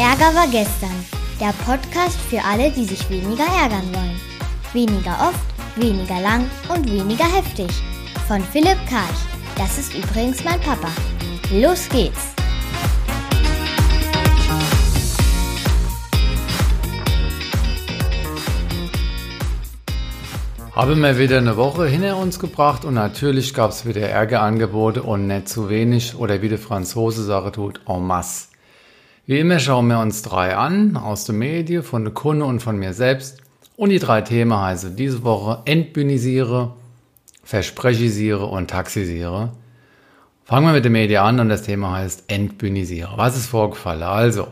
Ärger war gestern. Der Podcast für alle, die sich weniger ärgern wollen. Weniger oft, weniger lang und weniger heftig. Von Philipp Karch. Das ist übrigens mein Papa. Los geht's! Haben wir wieder eine Woche hinter uns gebracht und natürlich gab es wieder Ärgerangebote und nicht zu wenig oder wie der Franzose Sache tut, en masse. Wie immer schauen wir uns drei an, aus den Medien, von der Kunde und von mir selbst. Und die drei Themen heißen diese Woche Entbühnisiere, Versprechisiere und Taxisiere. Fangen wir mit den Medien an und das Thema heißt Entbühnisiere. Was ist vorgefallen? Also,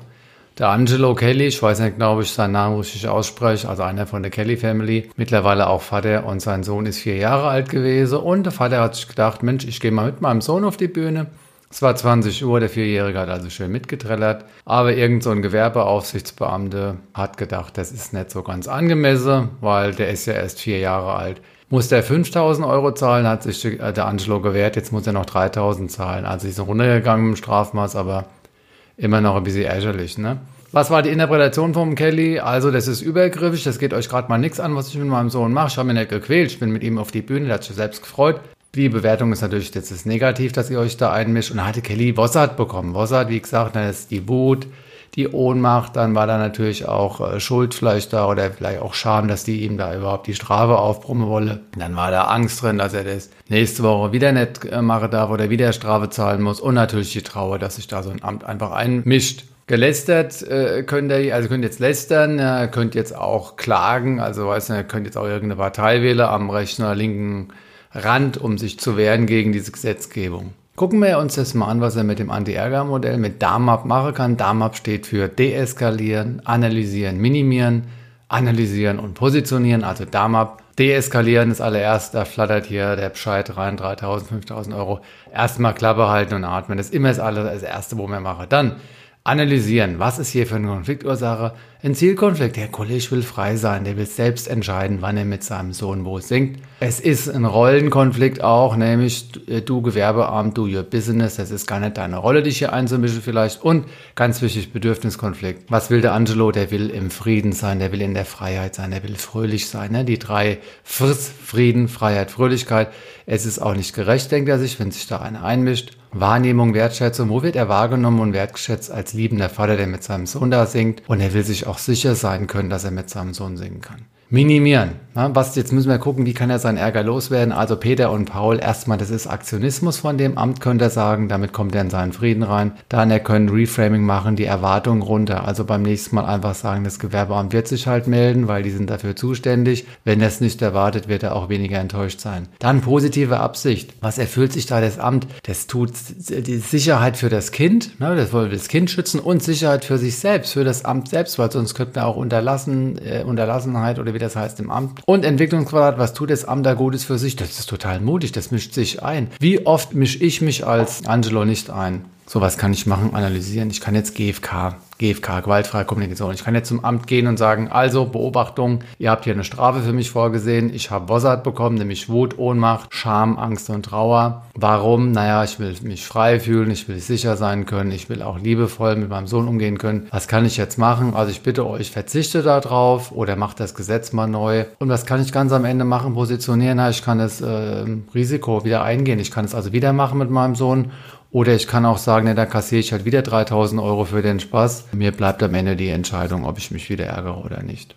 der Angelo Kelly, ich weiß nicht ob ich seinen Namen richtig ausspreche, also einer von der Kelly Family, mittlerweile auch Vater und sein Sohn ist vier Jahre alt gewesen und der Vater hat sich gedacht, Mensch, ich gehe mal mit meinem Sohn auf die Bühne. Es war 20 Uhr, der Vierjährige hat also schön mitgetrellert, aber irgend so ein Gewerbeaufsichtsbeamte hat gedacht, das ist nicht so ganz angemessen, weil der ist ja erst vier Jahre alt. Muss der 5000 Euro zahlen, hat sich der Angelo gewehrt, jetzt muss er noch 3000 zahlen. Also ist runtergegangen im Strafmaß, aber immer noch ein bisschen ärgerlich, ne? Was war die Interpretation vom Kelly? Also, das ist übergriffig, das geht euch gerade mal nichts an, was ich mit meinem Sohn mache. Ich habe mich nicht gequält, ich bin mit ihm auf die Bühne, der hat sich selbst gefreut. Die Bewertung ist natürlich jetzt ist negativ, dass ihr euch da einmischt. Und hatte Kelly Wossert bekommen. Wossert, wie gesagt, dann ist die Wut, die Ohnmacht, dann war da natürlich auch äh, Schuld vielleicht da oder vielleicht auch Scham, dass die ihm da überhaupt die Strafe aufbrummen wolle. Dann war da Angst drin, dass er das nächste Woche wieder nicht äh, machen darf oder wieder Strafe zahlen muss und natürlich die Trauer, dass sich da so ein Amt einfach einmischt. Gelästert äh, könnt ihr, also könnt jetzt lästern, äh, könnt jetzt auch klagen, also weiß nicht, könnt jetzt auch irgendeine Partei wählen am rechten oder linken Rand, um sich zu wehren gegen diese Gesetzgebung. Gucken wir uns das mal an, was er mit dem Anti-Ärger-Modell mit DAMAP machen kann. DAMAP steht für deeskalieren, analysieren, minimieren, analysieren und positionieren. Also DAMAP, deeskalieren ist allererst, da flattert hier der Bescheid rein, 3000, 5000 Euro. Erstmal Klappe halten und atmen. Das ist immer das, alles, das Erste, wo wir machen. Dann analysieren, was ist hier für eine Konfliktursache? Ein Zielkonflikt. Der Kollege will frei sein, der will selbst entscheiden, wann er mit seinem Sohn wo singt. Es ist ein Rollenkonflikt auch, nämlich du Gewerbeamt, du your business, das ist gar nicht deine Rolle, dich hier einzumischen vielleicht. Und ganz wichtig, Bedürfniskonflikt. Was will der Angelo? Der will im Frieden sein, der will in der Freiheit sein, der will fröhlich sein. Ne? Die drei Friss, Frieden, Freiheit, Fröhlichkeit. Es ist auch nicht gerecht, denkt er sich, wenn sich da einer einmischt. Wahrnehmung, Wertschätzung, wo wird er wahrgenommen und wertgeschätzt als liebender Vater, der mit seinem Sohn da singt und er will sich auch sicher sein können, dass er mit seinem Sohn singen kann. Minimieren. Was jetzt müssen wir gucken, wie kann er seinen Ärger loswerden? Also Peter und Paul, erstmal, das ist Aktionismus von dem Amt, könnte er sagen. Damit kommt er in seinen Frieden rein. Dann er können Reframing machen, die Erwartungen runter. Also beim nächsten Mal einfach sagen, das Gewerbeamt wird sich halt melden, weil die sind dafür zuständig. Wenn es nicht erwartet, wird er auch weniger enttäuscht sein. Dann positive Absicht. Was erfüllt sich da das Amt? Das tut die Sicherheit für das Kind. Ne? Das wollte das Kind schützen und Sicherheit für sich selbst, für das Amt selbst, weil sonst könnten wir auch unterlassen, äh, Unterlassenheit oder wie das heißt im Amt. Und Entwicklungsquadrat, was tut das Amt da Gutes für sich? Das ist total mutig, das mischt sich ein. Wie oft mische ich mich als Angelo nicht ein? Sowas kann ich machen, analysieren. Ich kann jetzt GFK GFK, gewaltfreie Kommunikation. Ich kann jetzt zum Amt gehen und sagen, also Beobachtung, ihr habt hier eine Strafe für mich vorgesehen. Ich habe Bossart bekommen, nämlich Wut, Ohnmacht, Scham, Angst und Trauer. Warum? Naja, ich will mich frei fühlen, ich will sicher sein können, ich will auch liebevoll mit meinem Sohn umgehen können. Was kann ich jetzt machen? Also ich bitte euch, verzichte darauf oder macht das Gesetz mal neu. Und was kann ich ganz am Ende machen? Positionieren. Ich kann das äh, Risiko wieder eingehen. Ich kann es also wieder machen mit meinem Sohn oder ich kann auch sagen, ne, da kassiere ich halt wieder 3000 Euro für den Spaß. Mir bleibt am Ende die Entscheidung, ob ich mich wieder ärgere oder nicht.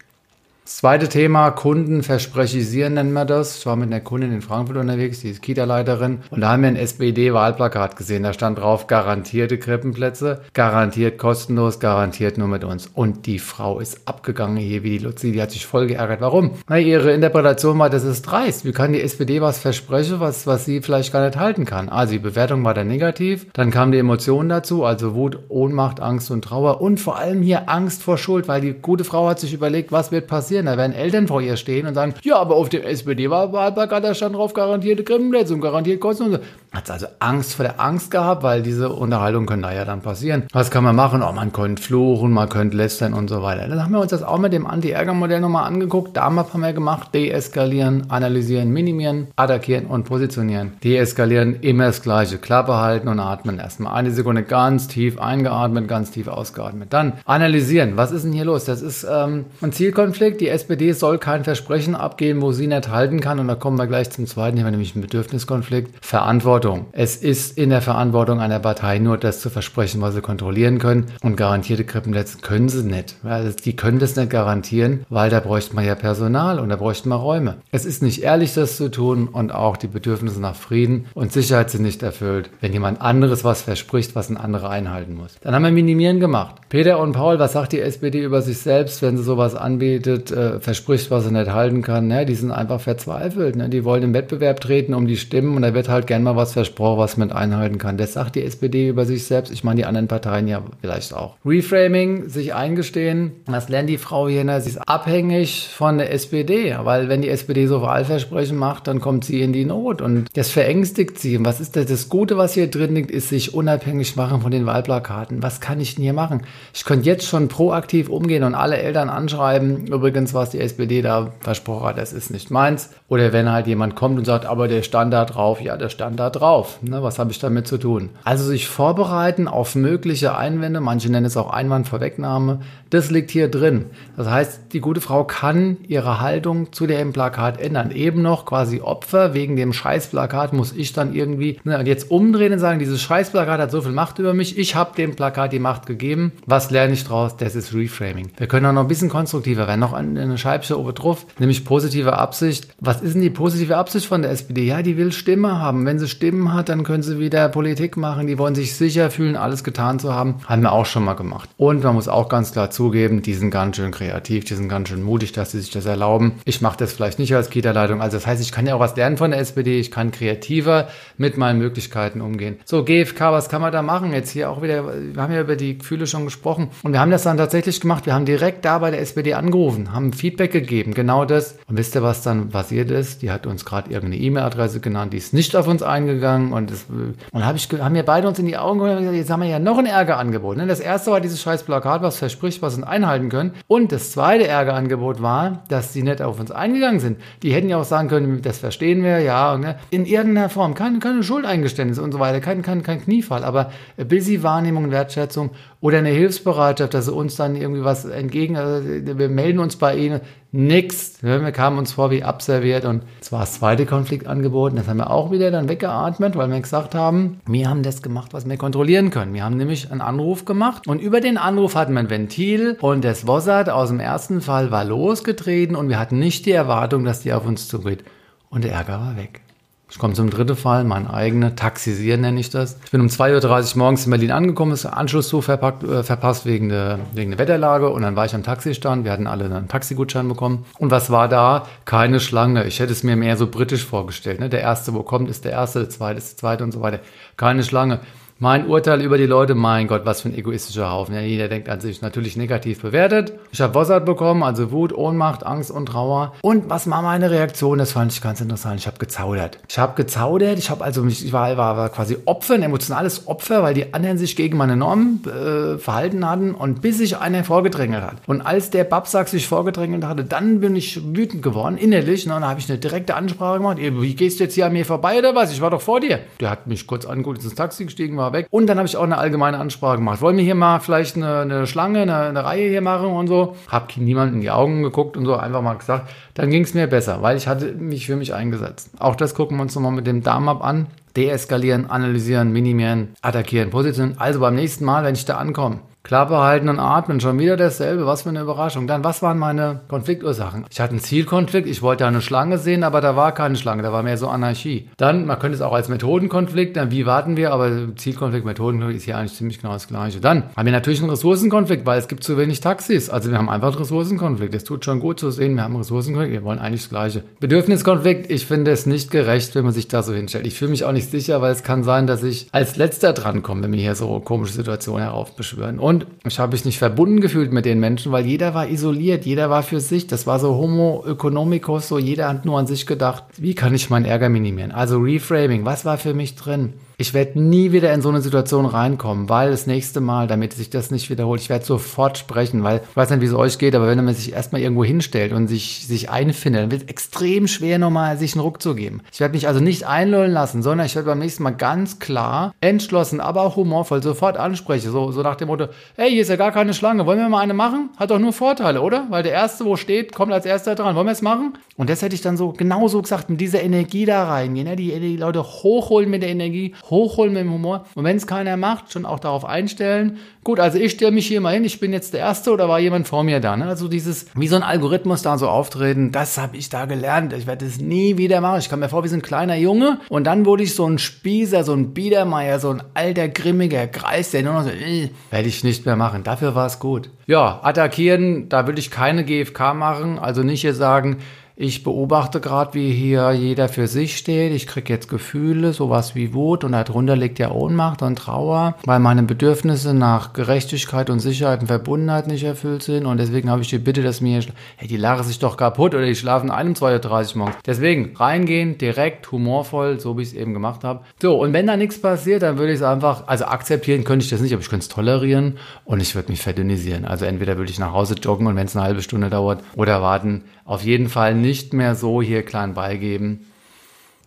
Zweite Thema, Kunden versprechisieren nennen wir das. Ich war mit einer Kundin in Frankfurt unterwegs, die ist Kita-Leiterin. Und da haben wir ein SPD-Wahlplakat gesehen. Da stand drauf, garantierte Krippenplätze, garantiert kostenlos, garantiert nur mit uns. Und die Frau ist abgegangen hier wie die Luzi. Die hat sich voll geärgert. Warum? Na, ihre Interpretation war, das ist dreist. Wie kann die SPD was versprechen, was, was sie vielleicht gar nicht halten kann? Also die Bewertung war dann negativ. Dann kamen die Emotionen dazu, also Wut, Ohnmacht, Angst und Trauer. Und vor allem hier Angst vor Schuld, weil die gute Frau hat sich überlegt, was wird passieren passieren. Da werden Eltern vor ihr stehen und sagen, ja, aber auf dem SPD-Wahlplakat, da stand drauf garantierte Krippenplätze und garantiert Kosten. Und so. Hat also Angst vor der Angst gehabt, weil diese Unterhaltungen können da ja dann passieren. Was kann man machen? Oh, man könnte fluchen, man könnte lästern und so weiter. Dann haben wir uns das auch mit dem Anti-Ärger-Modell nochmal angeguckt. Damals haben wir gemacht, deeskalieren, analysieren, minimieren, attackieren und positionieren. Deeskalieren, immer das gleiche. Klappe halten und atmen. Erstmal eine Sekunde ganz tief eingeatmet, ganz tief ausgeatmet. Dann analysieren. Was ist denn hier los? Das ist ähm, ein Zielkonflikt. Die SPD soll kein Versprechen abgeben, wo sie nicht halten kann. Und da kommen wir gleich zum zweiten. Wir nämlich einen Bedürfniskonflikt. Verantwortung. Es ist in der Verantwortung einer Partei nur das zu versprechen, was sie kontrollieren können. Und garantierte Krippenplätze können sie nicht. Also die können das nicht garantieren, weil da bräuchte man ja Personal und da bräuchte man Räume. Es ist nicht ehrlich, das zu tun und auch die Bedürfnisse nach Frieden und Sicherheit sind nicht erfüllt, wenn jemand anderes was verspricht, was ein anderer einhalten muss. Dann haben wir Minimieren gemacht. Peter und Paul, was sagt die SPD über sich selbst, wenn sie sowas anbietet, äh, verspricht, was sie nicht halten kann? Ne? Die sind einfach verzweifelt. Ne? Die wollen im Wettbewerb treten um die Stimmen und da wird halt gern mal was versprochen, was man einhalten kann. Das sagt die SPD über sich selbst. Ich meine, die anderen Parteien ja vielleicht auch. Reframing, sich eingestehen, was lernt die Frau hier? Sie ist abhängig von der SPD, weil wenn die SPD so Wahlversprechen macht, dann kommt sie in die Not und das verängstigt sie. Und was ist das? Das Gute, was hier drin liegt, ist sich unabhängig machen von den Wahlplakaten. Was kann ich denn hier machen? Ich könnte jetzt schon proaktiv umgehen und alle Eltern anschreiben, übrigens, was die SPD da versprochen hat, das ist nicht meins. Oder wenn halt jemand kommt und sagt, aber der stand da drauf, ja, der stand da drauf. Ne, was habe ich damit zu tun? Also sich vorbereiten auf mögliche Einwände, manche nennen es auch Einwandvorwegnahme, das liegt hier drin. Das heißt, die gute Frau kann ihre Haltung zu dem Plakat ändern. Eben noch quasi Opfer wegen dem Scheißplakat muss ich dann irgendwie ne, jetzt umdrehen und sagen, dieses Scheißplakat hat so viel Macht über mich. Ich habe dem Plakat die Macht gegeben. Was lerne ich draus? Das ist Reframing. Wir können auch noch ein bisschen konstruktiver werden. Noch eine Scheibchen oben drauf, nämlich positive Absicht. Was ist denn die positive Absicht von der SPD? Ja, die will Stimme haben. Wenn sie Stimmen hat, dann können sie wieder Politik machen. Die wollen sich sicher fühlen, alles getan zu haben. Haben wir auch schon mal gemacht. Und man muss auch ganz klar zugeben, die sind ganz schön kreativ, die sind ganz schön mutig, dass sie sich das erlauben. Ich mache das vielleicht nicht als Kita-Leitung. Also das heißt, ich kann ja auch was lernen von der SPD. Ich kann kreativer mit meinen Möglichkeiten umgehen. So, GFK, was kann man da machen? Jetzt hier auch wieder, wir haben ja über die Gefühle schon gesprochen. Und wir haben das dann tatsächlich gemacht. Wir haben direkt da bei der SPD angerufen, haben Feedback gegeben, genau das. Und wisst ihr, was dann passiert ist? Die hat uns gerade irgendeine E-Mail-Adresse genannt, die ist nicht auf uns eingegangen. Und, das, und hab ich, haben wir beide uns in die Augen geguckt und gesagt, jetzt haben wir ja noch ein Ärgerangebot. Ne? Das erste war dieses scheiß Plakat, was verspricht, was uns einhalten können. Und das zweite Ärgerangebot war, dass sie nicht auf uns eingegangen sind. Die hätten ja auch sagen können, das verstehen wir, ja, ne? in irgendeiner Form, keine, keine Schuldeingeständnisse und so weiter, kein, kein, kein Kniefall, aber busy Wahrnehmung, Wertschätzung oder eine Hilfsbereitschaft, dass sie uns dann irgendwie was entgegen, also wir melden uns bei ihnen, nix. Wir kamen uns vor wie abserviert und es war das zweite Konfliktangebot. Das haben wir auch wieder dann weggeatmet, weil wir gesagt haben, wir haben das gemacht, was wir kontrollieren können. Wir haben nämlich einen Anruf gemacht und über den Anruf hatten wir ein Ventil und das Wossert aus dem ersten Fall war losgetreten und wir hatten nicht die Erwartung, dass die auf uns zugeht. Und der Ärger war weg. Ich komme zum dritten Fall, mein eigener, Taxisieren nenne ich das. Ich bin um 2.30 Uhr morgens in Berlin angekommen, ist Anschlusszug verpackt, äh, verpasst wegen der, wegen der Wetterlage und dann war ich am Taxistand, wir hatten alle einen Taxigutschein bekommen. Und was war da? Keine Schlange. Ich hätte es mir mehr so britisch vorgestellt. Ne? Der Erste, wo kommt, ist der Erste, der Zweite ist der Zweite und so weiter. Keine Schlange. Mein Urteil über die Leute, mein Gott, was für ein egoistischer Haufen. Ja, jeder denkt an sich natürlich negativ bewertet. Ich habe Wossert bekommen, also Wut, Ohnmacht, Angst und Trauer. Und was war meine Reaktion? Das fand ich ganz interessant. Ich habe gezaudert. Ich habe gezaudert. Ich habe also mich, ich war, war, war quasi Opfer, ein emotionales Opfer, weil die anderen sich gegen meine Normen äh, verhalten hatten und bis sich einer vorgedrängelt hat. Und als der Babsack sich vorgedrängelt hatte, dann bin ich wütend geworden, innerlich. Ne? Dann habe ich eine direkte Ansprache gemacht. Wie gehst du jetzt hier an mir vorbei oder was? Ich war doch vor dir. Der hat mich kurz angeguckt, ins Taxi gestiegen, war weg. Und dann habe ich auch eine allgemeine Ansprache gemacht. Wollen wir hier mal vielleicht eine, eine Schlange, eine, eine, Reihe hier machen und so? Hab niemand in die Augen geguckt und so einfach mal gesagt. Dann ging es mir besser, weil ich hatte mich für mich eingesetzt. Auch das gucken wir uns nochmal mit dem Darm-Up an. Deeskalieren, analysieren, minimieren, attackieren, positionieren. Also beim nächsten Mal, wenn ich da ankomme, Klappe halten und atmen, schon wieder dasselbe. Was für eine Überraschung. Dann, was waren meine Konfliktursachen? Ich hatte einen Zielkonflikt, ich wollte eine Schlange sehen, aber da war keine Schlange, da war mehr so Anarchie. Dann, man könnte es auch als Methodenkonflikt, dann wie warten wir, aber Zielkonflikt, Methodenkonflikt ist hier eigentlich ziemlich genau das Gleiche. Dann haben wir natürlich einen Ressourcenkonflikt, weil es gibt zu wenig Taxis. Also wir haben einfach einen Ressourcenkonflikt. Es tut schon gut zu sehen, wir haben einen Ressourcenkonflikt, wir wollen eigentlich das Gleiche. Bedürfniskonflikt, ich finde es nicht gerecht, wenn man sich da so hinstellt. Ich fühle mich auch nicht sicher, weil es kann sein, dass ich als letzter drankomme, wenn mir hier so komische Situationen heraufbeschwören. Und Und ich habe mich nicht verbunden gefühlt mit den Menschen, weil jeder war isoliert, jeder war für sich. Das war so Homo economicus, so jeder hat nur an sich gedacht, wie kann ich meinen Ärger minimieren? Also Reframing, was war für mich drin? Ich werde nie wieder in so eine Situation reinkommen, weil das nächste Mal, damit sich das nicht wiederholt, ich werde sofort sprechen, weil ich weiß nicht, wie es euch geht, aber wenn man sich erstmal irgendwo hinstellt und sich, sich einfindet, dann wird es extrem schwer, nochmal sich einen Ruck zu geben. Ich werde mich also nicht einlullen lassen, sondern ich werde beim nächsten Mal ganz klar, entschlossen, aber auch humorvoll sofort ansprechen. So, so nach dem Motto, hey, hier ist ja gar keine Schlange, wollen wir mal eine machen? Hat doch nur Vorteile, oder? Weil der Erste, wo steht, kommt als Erster dran. Wollen wir es machen? Und das hätte ich dann so genauso gesagt, mit dieser Energie da reingehen, ne? die, die Leute hochholen mit der Energie, hochholen mit dem Humor. Und wenn es keiner macht, schon auch darauf einstellen. Gut, also ich stelle mich hier mal hin, ich bin jetzt der Erste oder war jemand vor mir da? Ne? Also dieses, wie so ein Algorithmus da so auftreten, das habe ich da gelernt. Ich werde es nie wieder machen. Ich kam mir vor wie so ein kleiner Junge. Und dann wurde ich so ein Spießer, so ein Biedermeier, so ein alter, grimmiger Kreis, der nur noch so, äh, werde ich nicht mehr machen. Dafür war es gut. Ja, attackieren, da will ich keine GFK machen. Also nicht hier sagen, ich beobachte gerade, wie hier jeder für sich steht. Ich kriege jetzt Gefühle, sowas wie Wut und darunter liegt ja Ohnmacht und Trauer, weil meine Bedürfnisse nach Gerechtigkeit und Sicherheit und Verbundenheit nicht erfüllt sind. Und deswegen habe ich die Bitte, dass mir, hey, die lachen sich doch kaputt oder die schlafen einem 2.30 Uhr morgens. Deswegen reingehen, direkt, humorvoll, so wie ich es eben gemacht habe. So, und wenn da nichts passiert, dann würde ich es einfach, also akzeptieren könnte ich das nicht, aber ich könnte es tolerieren und ich würde mich verdünnisieren. Also entweder würde ich nach Hause joggen und wenn es eine halbe Stunde dauert oder warten, auf jeden Fall nicht mehr so hier klein beigeben.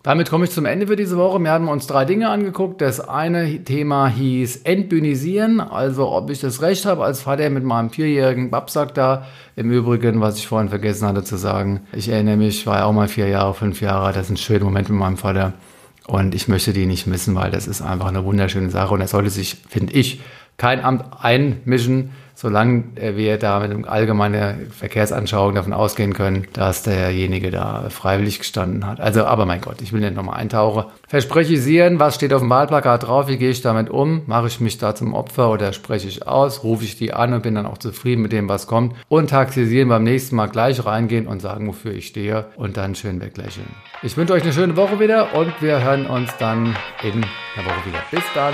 Damit komme ich zum Ende für diese Woche. Wir haben uns drei Dinge angeguckt. Das eine Thema hieß Entbühnisieren, also ob ich das Recht habe als Vater mit meinem vierjährigen Babsack da. Im Übrigen, was ich vorhin vergessen hatte zu sagen, ich erinnere mich, ich war ja auch mal vier Jahre, fünf Jahre, das ist ein schöner Moment mit meinem Vater. Und ich möchte die nicht missen, weil das ist einfach eine wunderschöne Sache und er sollte sich, finde ich, kein Amt einmischen solange wir da mit einem allgemeinen Verkehrsanschauung davon ausgehen können, dass derjenige da freiwillig gestanden hat. Also, aber mein Gott, ich will nicht nochmal eintauchen. Versprechisieren, was steht auf dem Wahlplakat drauf, wie gehe ich damit um? Mache ich mich da zum Opfer oder spreche ich aus? Rufe ich die an und bin dann auch zufrieden mit dem, was kommt? Und taxisieren beim nächsten Mal gleich reingehen und sagen, wofür ich stehe und dann schön weglächeln. Ich wünsche euch eine schöne Woche wieder und wir hören uns dann in einer Woche wieder. Bis dann.